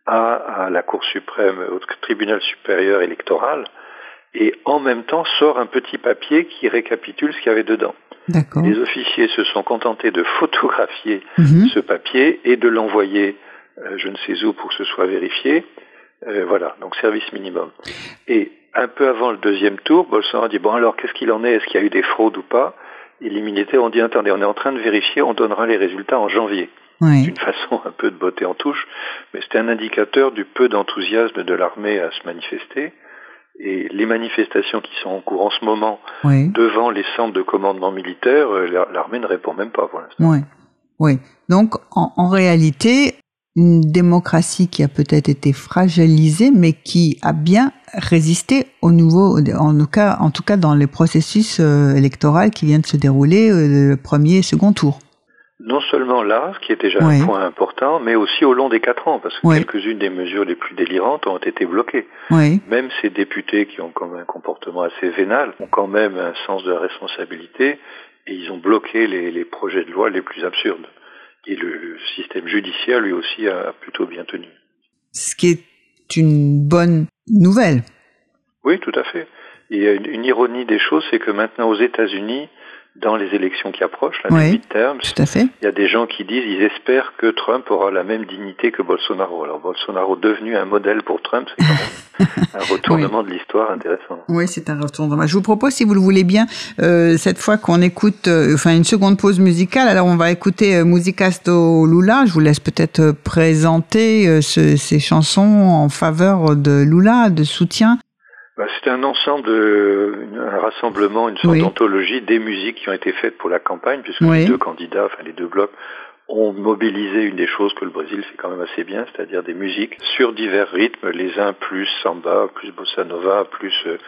à, à la Cour suprême, au tribunal supérieur électoral, et en même temps sort un petit papier qui récapitule ce qu'il y avait dedans. Les officiers se sont contentés de photographier Mhm. ce papier et de l'envoyer euh, je ne sais où pour que ce soit vérifié. Euh, voilà, donc service minimum. Et un peu avant le deuxième tour, Bolsonaro a dit, bon alors qu'est-ce qu'il en est? Est-ce qu'il y a eu des fraudes ou pas? Et les militaires ont dit, attendez, on est en train de vérifier, on donnera les résultats en janvier. Oui. D'une façon [laughs] un peu de beauté en touche, mais c'était un indicateur du peu d'enthousiasme de l'armée à se manifester. Et les manifestations qui sont en cours en ce moment Oui. devant les centres de commandement militaire, euh, la- l'armée ne répond même pas pour l'instant. Oui. Oui. Donc, en, en réalité, une démocratie qui a peut-être été fragilisée, mais qui a bien résisté au nouveau, en tout cas, en tout cas dans les processus euh, électoraux qui viennent de se dérouler euh, le premier et second tour. Non seulement là, ce qui est déjà Oui. un point important, mais aussi au long des quatre ans, parce que Oui. quelques-unes des mesures les plus délirantes ont été bloquées. Oui. Même ces députés qui ont quand même un comportement assez vénal ont quand même un sens de la responsabilité et ils ont bloqué les, les projets de loi les plus absurdes. Et le, système judiciaire, lui aussi, a plutôt bien tenu. Ce qui est une bonne nouvelle. Oui, tout à fait. Et une ironie des choses, c'est que maintenant aux États-Unis, dans les élections qui approchent, la Oui, midterms, Tout à fait. il y a des gens qui disent ils espèrent que Trump aura la même dignité que Bolsonaro. Alors Bolsonaro devenu un modèle pour Trump, c'est quand même [laughs] un retournement de l'histoire intéressant. Oui, c'est un retournement. Je vous propose, si vous le voulez bien, euh, cette fois qu'on écoute, euh, enfin une seconde pause musicale. Alors on va écouter euh, Musicas do Lula. Je vous laisse peut-être euh, présenter euh, ce- ces chansons en faveur de Lula, de soutien. Bah, c'est un ensemble, un rassemblement, une sorte Oui. d'anthologie des musiques qui ont été faites pour la campagne, puisque Oui. les deux candidats, enfin les deux blocs, ont mobilisé une des choses que le Brésil fait quand même assez bien, c'est-à-dire des musiques sur divers rythmes, les uns plus samba, plus bossa nova, plus euh,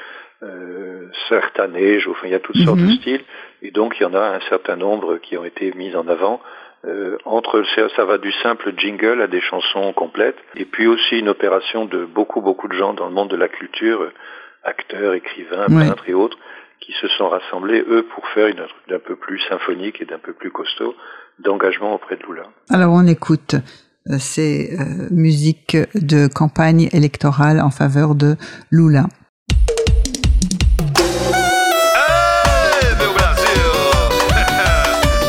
euh, sertanejo, enfin il y a toutes sortes de Mhm. styles, et donc il y en a un certain nombre qui ont été mis en avant. Euh, entre ça, ça va du simple jingle à des chansons complètes, et puis aussi une opération de beaucoup beaucoup de gens dans le monde de la culture, acteurs, écrivains, Ouais. peintres et autres, qui se sont rassemblés eux pour faire une truc d'un peu plus symphonique et d'un peu plus costaud d'engagement auprès de Lula. Alors on écoute euh, ces euh, musiques de campagne électorale en faveur de Lula. Ei, meu Brasil!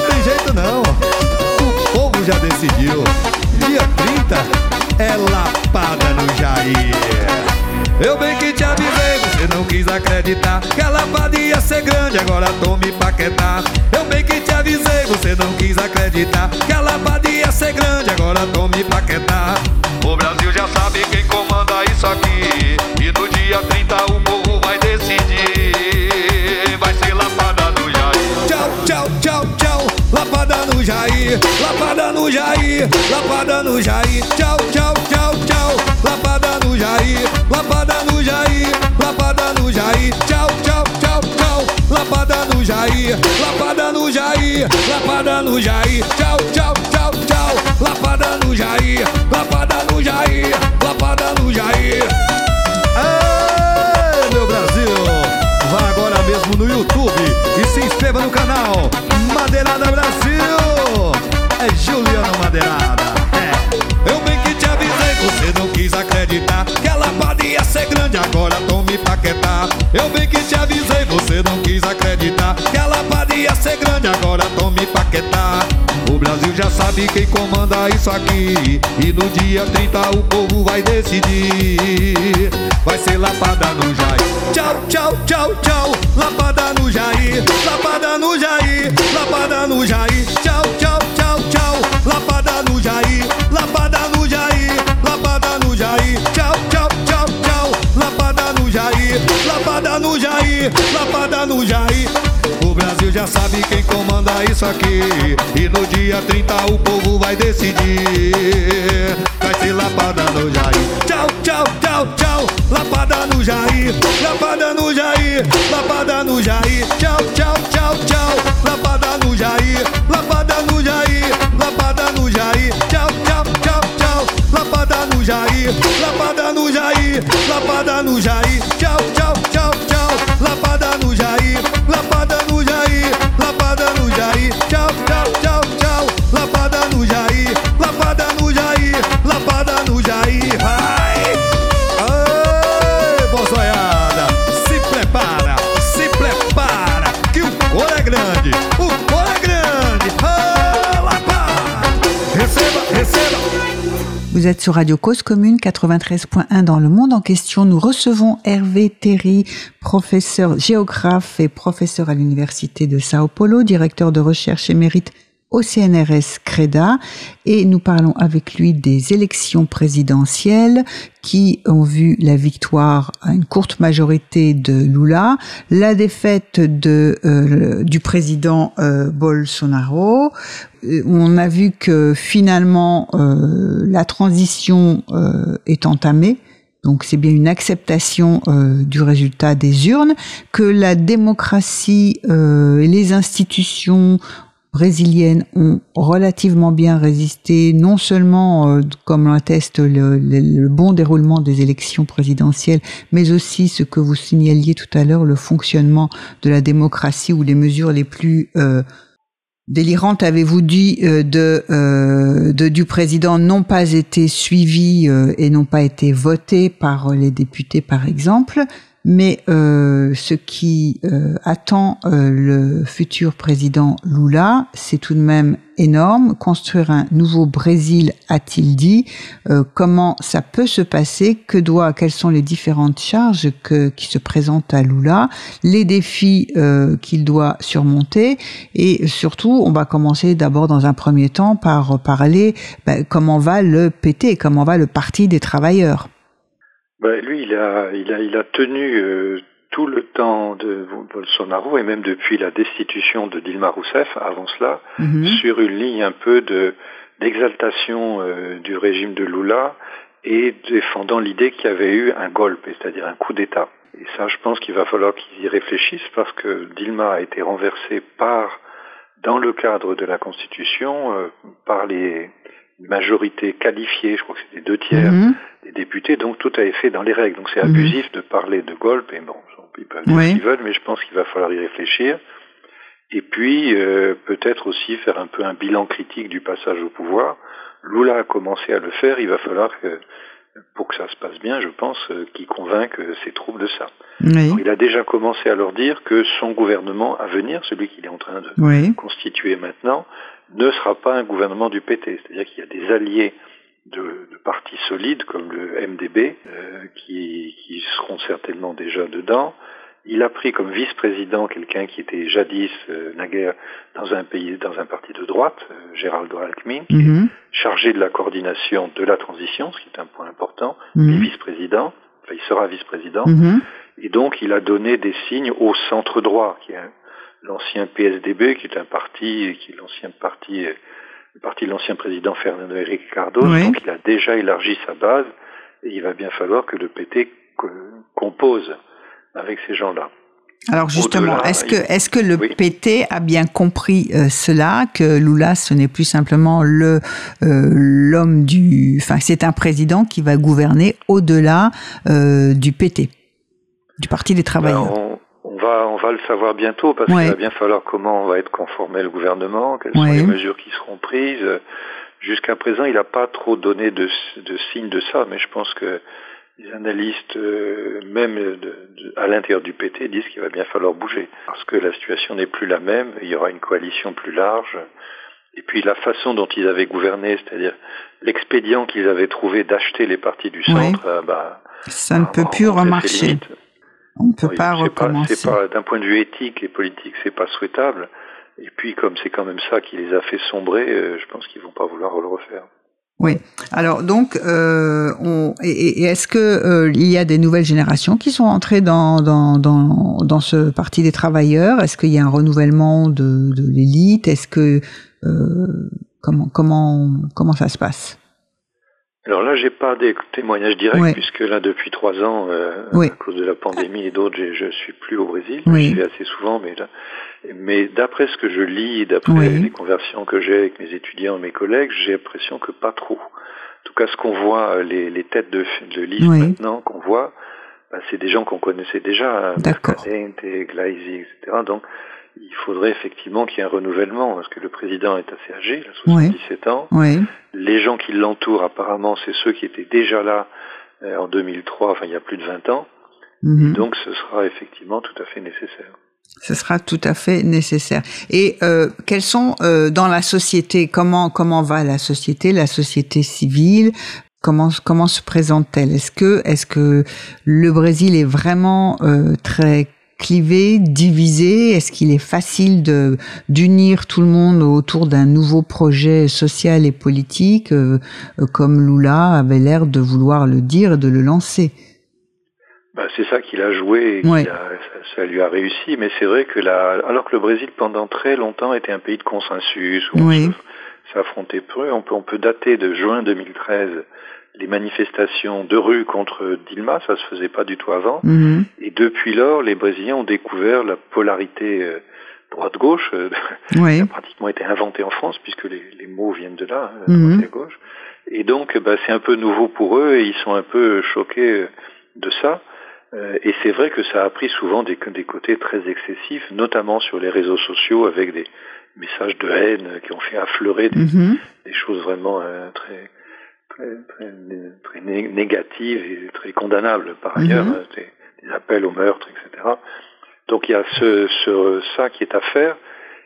Tem jeito não. O povo já decidiu. Dia 30 é lapada no Jair. Eu bem que te avisei, você não quis acreditar Que a lapada ia ser grande, agora tome paquetá Eu bem que te avisei, você não quis acreditar Que a lapada ia ser grande, agora tome paquetá O Brasil já sabe quem Jair, lapada no Jair, lapada no Jair. Tchau, tchau, tchau, tchau. Lapada no Jair, lapada no Jair, lapada no Jair. Tchau, tchau, tchau, tchau. Lapada no Jair, lapada no Jair, lapada no Jair. Tchau, tchau, tchau, tchau. Lapada no Jair, lapada no Jair, lapada no Jair. Ê, meu Brasil! Vá agora mesmo no YouTube e se inscreva no canal Madeirada Brasil! Eu bem que te avisei, você não quis acreditar que a lapada ia ser grande, agora tome paquetá. O Brasil já sabe quem comanda isso aqui. E no dia 30 o povo vai decidir. Vai ser lapada no Jair. Tchau, tchau, tchau, tchau. Lapada no Jair. Lapada no Jair. Lapada no Jair. Tchau, tchau, tchau, tchau. Lapada no Jair. Lapada no Jair. Lapada no Jair. Tchau, tchau, tchau, tchau. Lapada no Jair. Lapada no Jair. Lapada no Jair. O Brasil já sabe quem comanda isso aqui. E no dia 30 o povo vai decidir. Vai ser lapada no Jair. Tchau, tchau, tchau, tchau. Lapada no Jair. Lapada no Jair. Lapada no Jair. Tchau, tchau, tchau, tchau. Lapada no Jair. Lapada no Jair. Lapada no Jair. Tchau, tchau, tchau, tchau. Lapada no Jair. Lapada no Jair. Lapada no Jair. Tchau, tchau, Vous êtes sur Radio Cause Commune 93.1 dans le monde en question. Nous recevons Hervé Terry, professeur géographe et professeur à l'université de Sao Paulo, directeur de recherche émérite au CNRS CREDA et nous parlons avec lui des élections présidentielles qui ont vu la victoire à une courte majorité de Lula, la défaite de, euh, du président euh, Bolsonaro. Euh, On a vu que finalement euh, la transition euh, est entamée. Donc c'est bien une acceptation euh, du résultat des urnes, que la démocratie euh, et les institutions brésiliennes ont relativement bien résisté, non seulement euh, comme l'atteste le, bon déroulement des élections présidentielles, mais aussi ce que vous signaliez tout à l'heure, le fonctionnement de la démocratie ou les mesures les plus euh, délirantes, avez-vous dit, euh, euh, du président n'ont pas été suivies et n'ont pas été votées par les députés, par exemple. Mais euh, ce qui euh, attend euh, le futur président Lula, c'est tout de même énorme. Construire un nouveau Brésil, a-t-il dit. Comment ça peut se passer? Que doit Quelles sont les différentes charges qui se présentent à Lula? Les défis qu'il doit surmonter Et surtout, on va commencer d'abord dans un premier temps par parler ben, comment va le PT, comment va le Parti des travailleurs. Ben, lui, il a, il a, il a tenu euh, tout le temps de Bolsonaro et même depuis la destitution de Dilma Rousseff, avant cela, Mhm. sur une ligne un peu de d'exaltation euh, du régime de Lula et défendant l'idée qu'il y avait eu un golpe, c'est-à-dire un coup d'État. Et ça, je pense qu'il va falloir qu'ils y réfléchissent parce que Dilma a été renversée par, dans le cadre de la Constitution, euh, par les majorités qualifiées, je crois que c'était deux tiers Mhm. des députés, donc tout a été fait dans les règles. Donc c'est Mhm. abusif de parler de golpe, et bon, ils peuvent dire Oui. ce qu'ils veulent, mais je pense qu'il va falloir y réfléchir. Et puis, euh, peut-être aussi faire un peu un bilan critique du passage au pouvoir. Lula a commencé à le faire, il va falloir que, pour que ça se passe bien, je pense, euh, qu'il convainque euh, ses troupes de ça. Oui. Alors, il a déjà commencé à leur dire que son gouvernement à venir, celui qu'il est en train de Oui. constitué maintenant ne sera pas un gouvernement du PT. C'est-à-dire qu'il y a des alliés de, de partis solides comme le MDB euh, qui, qui seront certainement déjà dedans. Il a pris comme vice-président quelqu'un qui était jadis euh, naguère dans un pays, dans un parti de droite, euh, Géraldo Alckmin, qui est Mhm. chargé de la coordination de la transition, ce qui est un point important. Mhm. vice-président, enfin il sera vice-président. Mhm. Et donc, il a donné des signes au centre droit, qui est un- l'ancien PSDB, qui est un parti, qui est l'ancien parti, euh, le parti de l'ancien président Fernando Henrique Cardoso. Oui. Donc, il a déjà élargi sa base, et il va bien falloir que le PT co- compose avec ces gens-là. Alors justement, est-ce que est-ce que le Oui. PT a bien compris euh, cela que Lula ce n'est plus simplement le euh, l'homme du enfin c'est un président qui va gouverner au-delà euh, du PT du Parti des Ben, travailleurs? on, on va, va le savoir bientôt, parce Ouais. qu'il va bien falloir comment va être conformé le gouvernement, quelles sont les mesures qui seront prises. Jusqu'à présent, il n'a pas trop donné de, de signes de ça, mais je pense que les analystes, euh, même de- de- à l'intérieur du PT, disent qu'il va bien falloir bouger, parce que la situation n'est plus la même, il y aura une coalition plus large, et puis la façon dont ils avaient gouverné, c'est-à-dire l'expédient qu'ils avaient trouvé d'acheter les partis du centre, euh, bah, Ça ne peut plus remarcher. On ne peut Oui, pas recommencer. d'un point de vue éthique et politique, c'est pas souhaitable. Et puis, comme c'est quand même ça qui les a fait sombrer, euh, je pense qu'ils vont pas vouloir le refaire. Oui. Alors donc, euh, on, et, et est-ce que euh, il y a des nouvelles générations qui sont entrées dans dans dans, dans ce parti des travailleurs? Est-ce qu'il y a un renouvellement de, de l'élite? Est-ce que euh, comment comment comment ça se passe? Alors là, j'ai pas des témoignages directs Ouais. puisque là, depuis trois ans, euh, Oui. à cause de la pandémie et d'autres, je suis plus au Brésil. Oui. J'y vais assez souvent, mais là, mais d'après ce que je lis, d'après Oui. les conversions que j'ai avec mes étudiants et mes collègues, j'ai l'impression que pas trop. En tout cas, ce qu'on voit, euh, les, les têtes de, de maintenant qu'on voit, bah, c'est des gens qu'on connaissait déjà, hein, D'accord. Mercadante, Gleisi, etc. Donc, il faudrait effectivement qu'il y ait un renouvellement, parce que le président est assez âgé, il a Oui. 77 ans. Oui. Les gens qui l'entourent, apparemment, c'est ceux qui étaient déjà là euh, en 2003, enfin il y a plus de 20 ans. Mhm. Donc ce sera effectivement tout à fait nécessaire. Ce sera tout à fait nécessaire. Et euh, quels sont euh, dans la société comment comment va la société, la société civile? Comment comment se présente-t-elle? Est-ce que est-ce que le Brésil est vraiment euh, très clivé, divisé? Est-ce qu'il est facile de d'unir tout le monde autour d'un nouveau projet social et politique, euh, euh, comme Lula avait l'air de vouloir le dire et de le lancer? Bah, c'est ça qu'il a joué et Ouais. qu'il a- ça, lui a réussi. Mais c'est vrai que la, alors que le Brésil pendant très longtemps était un pays de consensus où Oui. on s'affrontait peu, on peut, on peut dater de juin 2013 les manifestations de rue contre Dilma, ça se faisait pas du tout avant. Mhm. Et depuis lors, les Brésiliens ont découvert la polarité euh, droite-gauche, euh, [laughs] Oui. qui a pratiquement été inventé en France, puisque les, les mots viennent de là, euh, Mhm. droite et gauche. Et donc, bah, c'est un peu nouveau pour eux, et ils sont un peu choqués euh, de ça. Euh, et c'est vrai que ça a pris souvent des, des côtés très excessifs, notamment sur les réseaux sociaux, avec des messages de haine qui ont fait affleurer des, Mhm. des choses vraiment très, très, très, très né- négatives et très condamnables par ailleurs, Mhm. euh, des, appels au meurtre, etc. Donc il y a ce, ce, ça qui est à faire.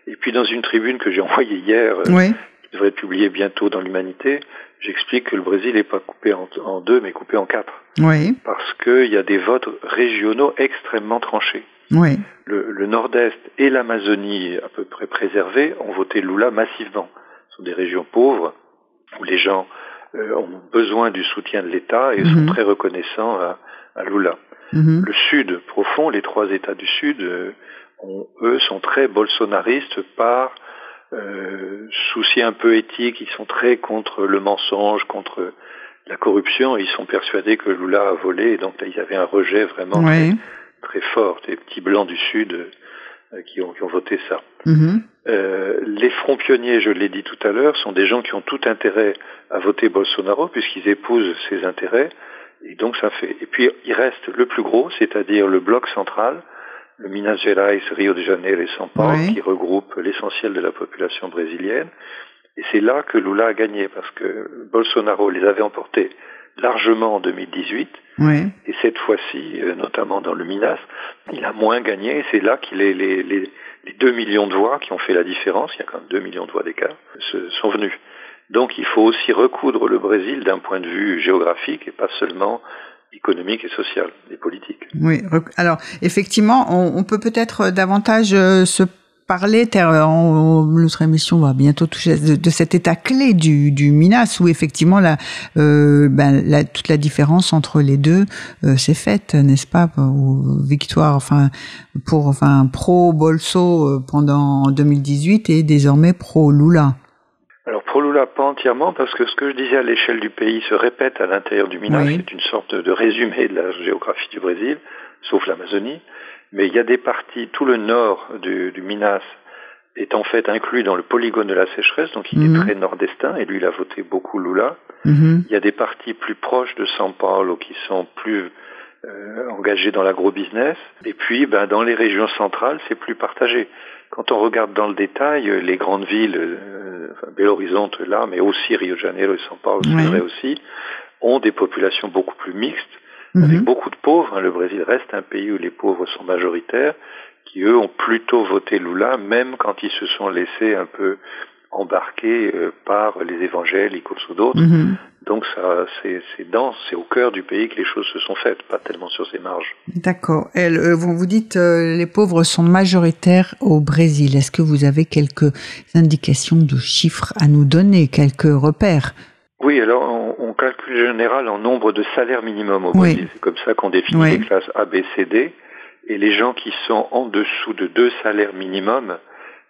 Et puis dans une tribune que j'ai envoyée hier, euh, Oui. qui devrait être publiée bientôt dans l'Humanité, j'explique que le Brésil n'est pas coupé en, en deux, mais coupé en quatre. Oui. Parce qu'il y a des votes régionaux extrêmement tranchés. Oui. Le, le Nord-Est et l'Amazonie, à peu près préservés, ont voté Lula massivement. Ce sont des régions pauvres où les gens ont besoin du soutien de l'État et Mhm. sont très reconnaissants à, à Lula. Mhm. Le Sud profond, les trois États du Sud, euh, ont- eux, sont très bolsonaristes par euh, souci un peu éthique. Ils sont très contre le mensonge, contre la corruption. Ils sont persuadés que Lula a volé. Et donc là, il y avait un rejet vraiment très, très fort. Les petits blancs du Sud euh, qui, ont, qui ont voté ça. Mhm. Euh, les fronts pionniers, je l'ai dit tout à l'heure, sont des gens qui ont tout intérêt à voter Bolsonaro puisqu'ils épousent ses intérêts. Et donc ça fait. Et puis il reste le plus gros, c'est-à-dire le bloc central, le Minas Gerais, Rio de Janeiro et São Paulo, Oui. qui regroupe l'essentiel de la population brésilienne. Et c'est là que Lula a gagné parce que Bolsonaro les avait emportés largement en 2018. Oui. Et cette fois-ci, euh, notamment dans le Minas, il a moins gagné. Et c'est là qu'il est les, les, les 2 millions de voix qui ont fait la différence, il y a quand même 2 millions de voix d'écart, se- sont venus. Donc il faut aussi recoudre le Brésil d'un point de vue géographique et pas seulement économique et social et politique. Oui. Alors, effectivement, on, on peut peut-être davantage euh, se en- notre émission va bientôt toucher de, de cet état clé du, du Minas où effectivement la, euh, ben, la, toute la différence entre les deux euh, s'est faite, n'est-ce pas, pour- victoire, enfin pour, enfin pro Bolso euh, pendant 2018 et désormais pro Lula. Alors pour Lula, pas entièrement, parce que ce que je disais à l'échelle du pays se répète à l'intérieur du Minas. Oui. C'est une sorte de résumé de la géographie du Brésil, sauf l'Amazonie. Mais il y a des parties, tout le nord du, du Minas est en fait inclus dans le polygone de la sécheresse, donc il Mhm. est très nord-estin, et lui il a voté beaucoup Lula. Mhm. Il y a des parties plus proches de São Paulo qui sont plus euh, engagées dans l'agro-business. Et puis, ben, dans les régions centrales, c'est plus partagé. Quand on regarde dans le détail, les grandes villes, euh, enfin, Belo Horizonte là, mais aussi Rio de Janeiro et São Paulo, c'est vrai aussi, ont des populations beaucoup plus mixtes, avec Mhm. beaucoup de pauvres. hein. Le Brésil reste un pays où les pauvres sont majoritaires, qui eux ont plutôt voté Lula, même quand ils se sont laissés un peu embarquer euh, par les évangéliques ou d'autres. Mhm. Donc ça, c'est dans, c'est au cœur du pays que les choses se sont faites, pas tellement sur ses marges. D'accord. Euh, vous vous dites euh, les pauvres sont majoritaires au Brésil. Est-ce que vous avez quelques indications de chiffres à nous donner, quelques repères? Oui, alors en général en nombre de salaires minimum au Oui. Brésil. C'est comme ça qu'on définit Oui. les classes A, B, C, D. Et les gens qui sont en dessous de deux salaires minimum,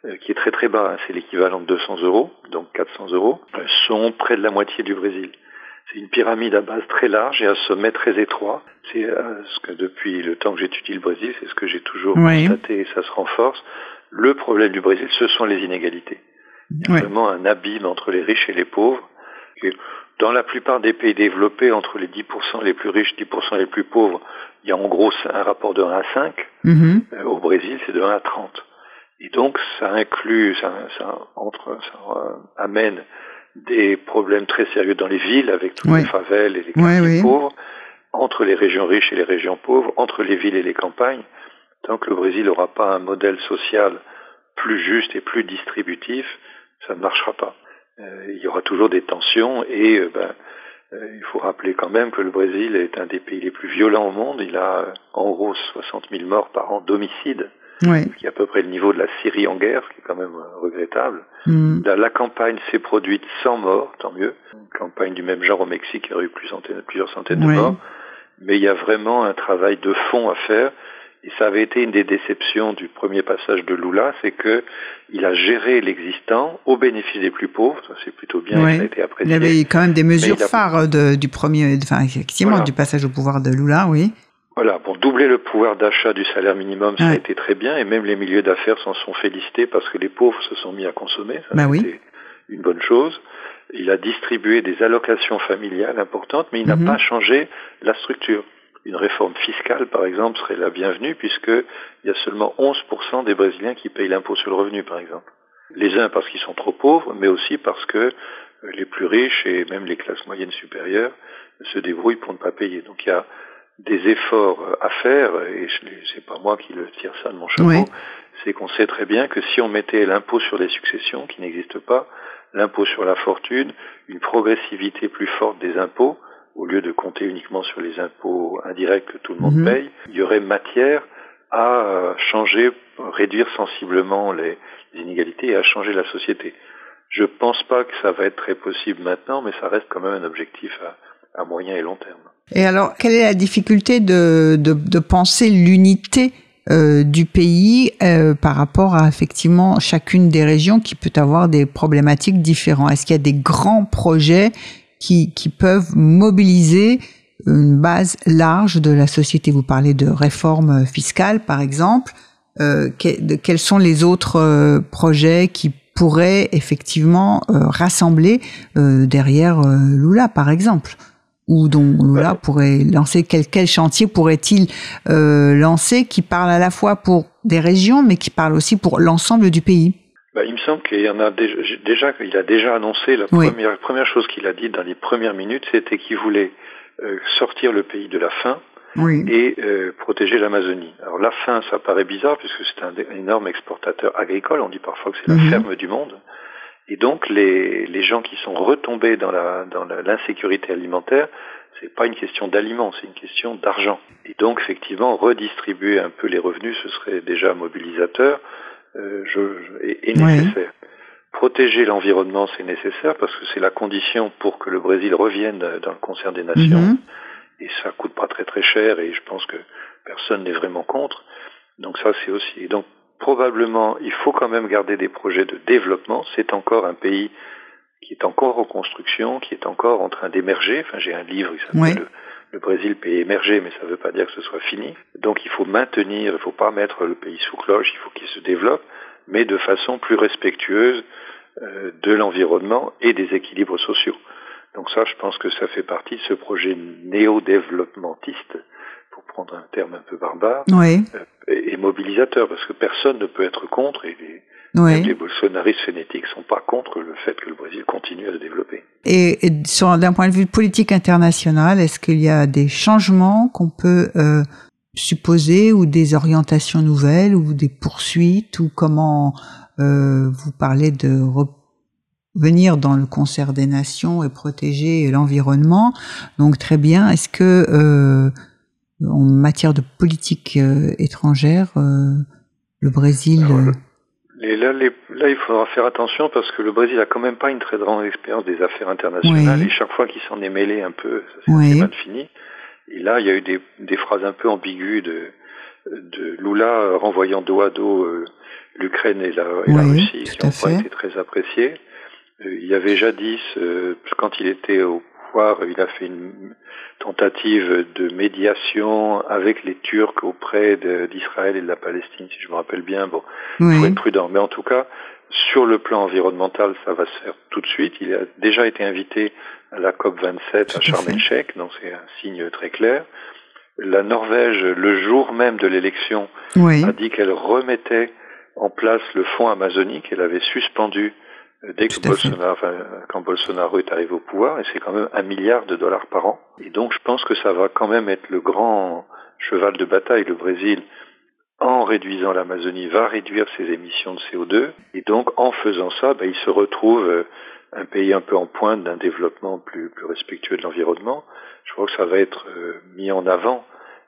euh, qui est très très bas, hein, c'est l'équivalent de 200 euros, donc 400 euros, euh, sont près de la moitié du Brésil. C'est une pyramide à base très large et un sommet très étroit. C'est euh, ce que depuis le temps que j'étudie le Brésil, c'est ce que j'ai toujours Oui. constaté et ça se renforce. Le problème du Brésil, ce sont les inégalités. Il y a Oui. vraiment un abîme entre les riches et les pauvres. Et dans la plupart des pays développés, entre les 10% les plus riches et 10% les plus pauvres, il y a en gros un rapport de 1 à 5. Mhm. Euh, au Brésil, c'est de 1 à 30. Et donc, ça inclut, ça, ça, entre, ça euh, amène des problèmes très sérieux dans les villes, avec toutes les favelles et les quartiers pauvres, entre les régions riches et les régions pauvres, entre les villes et les campagnes. Tant que le Brésil n'aura pas un modèle social plus juste et plus distributif, ça ne marchera pas. Euh, il y aura toujours des tensions et euh, ben, euh, il faut rappeler quand même que le Brésil est un des pays les plus violents au monde. Il a en gros 60 000 morts par an d'homicides, Oui. qui est à peu près le niveau de la Syrie en guerre, ce qui est quand même regrettable. Mhm. La, la campagne s'est produite sans mort, tant mieux. Une campagne du même genre au Mexique, il y aurait eu centaines- plusieurs centaines Oui. de morts. Mais il y a vraiment un travail de fond à faire. Et ça avait été une des déceptions du premier passage de Lula, c'est que il a géré l'existant au bénéfice des plus pauvres. Ça c'est plutôt bien, Oui. ça a été Il y avait quand même des mesures a- phares de, du premier, enfin effectivement Voilà. du passage au pouvoir de Lula, oui. Voilà, pour doubler le pouvoir d'achat du salaire minimum, ça a été très bien, et même les milieux d'affaires s'en sont félicités parce que les pauvres se sont mis à consommer, ça Bah oui. une bonne chose. Il a distribué des allocations familiales importantes, mais il Mhm. n'a pas changé la structure. Une réforme fiscale, par exemple, serait la bienvenue puisque il y a seulement 11% des Brésiliens qui payent l'impôt sur le revenu, par exemple. Les uns parce qu'ils sont trop pauvres, mais aussi parce que euh, les plus riches et même les classes moyennes supérieures se débrouillent pour ne pas payer. Donc il y a des efforts à faire, et c'est pas moi qui le tire ça de mon chapeau, c'est qu'on sait très bien que si on mettait l'impôt sur les successions, qui n'existe pas, l'impôt sur la fortune, une progressivité plus forte des impôts, au lieu de compter uniquement sur les impôts indirects que tout le monde mhm. paye, il y aurait matière à changer, réduire sensiblement les inégalités et à changer la société. Je pense pas que ça va être très possible maintenant, mais ça reste quand même un objectif à, à moyen et long terme. Et alors, quelle est la difficulté de, de, de penser l'unité euh, du pays euh, par rapport à effectivement chacune des régions qui peut avoir des problématiques différentes? Est-ce qu'il y a des grands projets qui, qui peuvent mobiliser une base large de la société Vous parlez de réforme fiscale, par exemple. Euh, que, quels sont les autres euh, projets qui pourraient effectivement euh, rassembler derrière Lula, par exemple ou dont Lula pourrait lancer quel, quel chantier pourrait-il euh, lancer qui parle à la fois pour des régions mais qui parle aussi pour l'ensemble du pays? Bah, il me semble qu'il y en a déjà, déjà qu'il a déjà annoncé la première, première chose qu'il a dit dans les premières minutes, c'était qu'il voulait euh, sortir le pays de la faim et euh, protéger l'Amazonie. Alors la faim, ça paraît bizarre puisque c'est un, énorme exportateur agricole. On dit parfois que c'est la mhm. ferme du monde. Et donc les, les gens qui sont retombés dans la dans l'insécurité alimentaire, c'est pas une question d'aliments, c'est une question d'argent. Et donc effectivement redistribuer un peu les revenus, ce serait déjà mobilisateur euh, je, et, nécessaire. Protéger l'environnement, c'est nécessaire parce que c'est la condition pour que le Brésil revienne dans le concert des nations. Mhm. Et ça coûte pas très très cher et je pense que personne n'est vraiment contre. Donc ça c'est aussi. Et donc probablement, il faut quand même garder des projets de développement. C'est encore un pays qui est encore en construction, qui est encore en train d'émerger. Enfin, j'ai un livre qui s'appelle le, Brésil, pays émergé, mais ça ne veut pas dire que ce soit fini. Donc, il faut maintenir, il ne faut pas mettre le pays sous cloche, il faut qu'il se développe, mais de façon plus respectueuse euh, de l'environnement et des équilibres sociaux. Donc ça, je pense que ça fait partie de ce projet néo-développementiste pour prendre un terme un peu barbare, oui. Euh, et, mobilisateur, parce que personne ne peut être contre, et les, les bolsonaristes frénétiques sont pas contre le fait que le Brésil continue à se développer. Et, d'un point de vue politique international, est-ce qu'il y a des changements qu'on peut euh, supposer, ou des orientations nouvelles, ou des poursuites, ou comment euh, vous parlez de venir dans le concert des nations et protéger l'environnement? Donc très bien. Est-ce que euh, en matière de politique euh, étrangère, euh, le Brésil. Euh, là, là, il faudra faire attention parce que le Brésil a quand même pas une très grande expérience des affaires internationales et chaque fois qu'il s'en est mêlé un peu, ça s'est mal fini. Et là, il y a eu des, des phrases un peu ambiguës de, de Lula renvoyant dos à dos l'Ukraine et la, et la Russie qui n'ont pas été très appréciées. il y avait jadis, quand il était au il a fait une tentative de médiation avec les Turcs auprès d'Israël et de la Palestine, si je me rappelle bien. Bon, il faut être prudent. Mais en tout cas, sur le plan environnemental, ça va se faire tout de suite. Il a déjà été invité à la COP 27 à Sharm el-Sheikh, donc c'est un signe très clair. La Norvège, le jour même de l'élection, a dit qu'elle remettait en place le fonds amazonique. Elle avait suspendu dès que Bolsonaro, enfin, quand Bolsonaro est arrivé au pouvoir, et c'est quand même un milliard de dollars par an. Et donc je pense que ça va quand même être le grand cheval de bataille. Le Brésil, en réduisant l'Amazonie, va réduire ses émissions de CO2. Et donc en faisant ça, ben, il se retrouve euh, un pays un peu en pointe d'un développement plus, plus respectueux de l'environnement. Je crois que ça va être euh, mis en avant.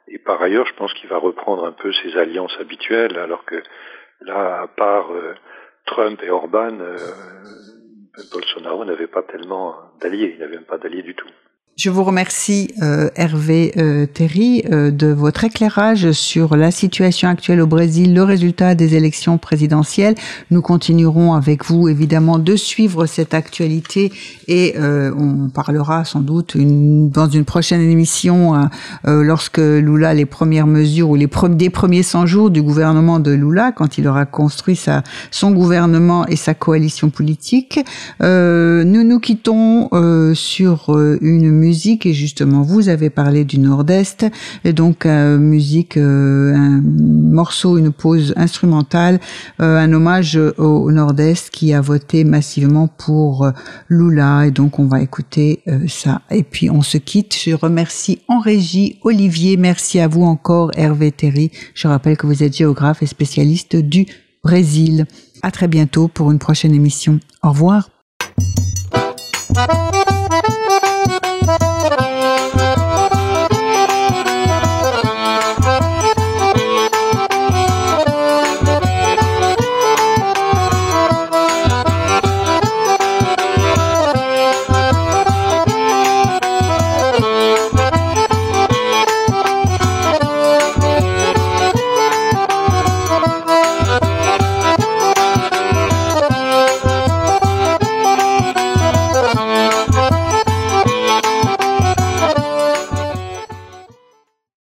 Et par ailleurs, je pense qu'il va reprendre un peu ses alliances habituelles, alors que là, à part euh, Trump et Orban, euh, Bolsonaro n'avait pas tellement d'alliés, il n'avait même pas d'alliés du tout. Je vous remercie euh, Hervé euh, Terry euh, de votre éclairage sur la situation actuelle au Brésil, le résultat des élections présidentielles. Nous continuerons avec vous évidemment de suivre cette actualité et euh, on parlera sans doute une, dans une prochaine émission hein, lorsque Lula les premières mesures ou les des premiers 100 jours du gouvernement de Lula quand il aura construit sa son gouvernement et sa coalition politique. nous nous quittons sur une musique et justement vous avez parlé du Nord-Est et donc euh, musique, euh, un morceau, une pause instrumentale, euh, un hommage au Nord-Est qui a voté massivement pour Lula et donc on va écouter ça et puis on se quitte. Je remercie en régie Olivier, merci à vous encore Hervé Terry. Je rappelle que vous êtes géographe et spécialiste du Brésil. À très bientôt pour une prochaine émission. Au revoir.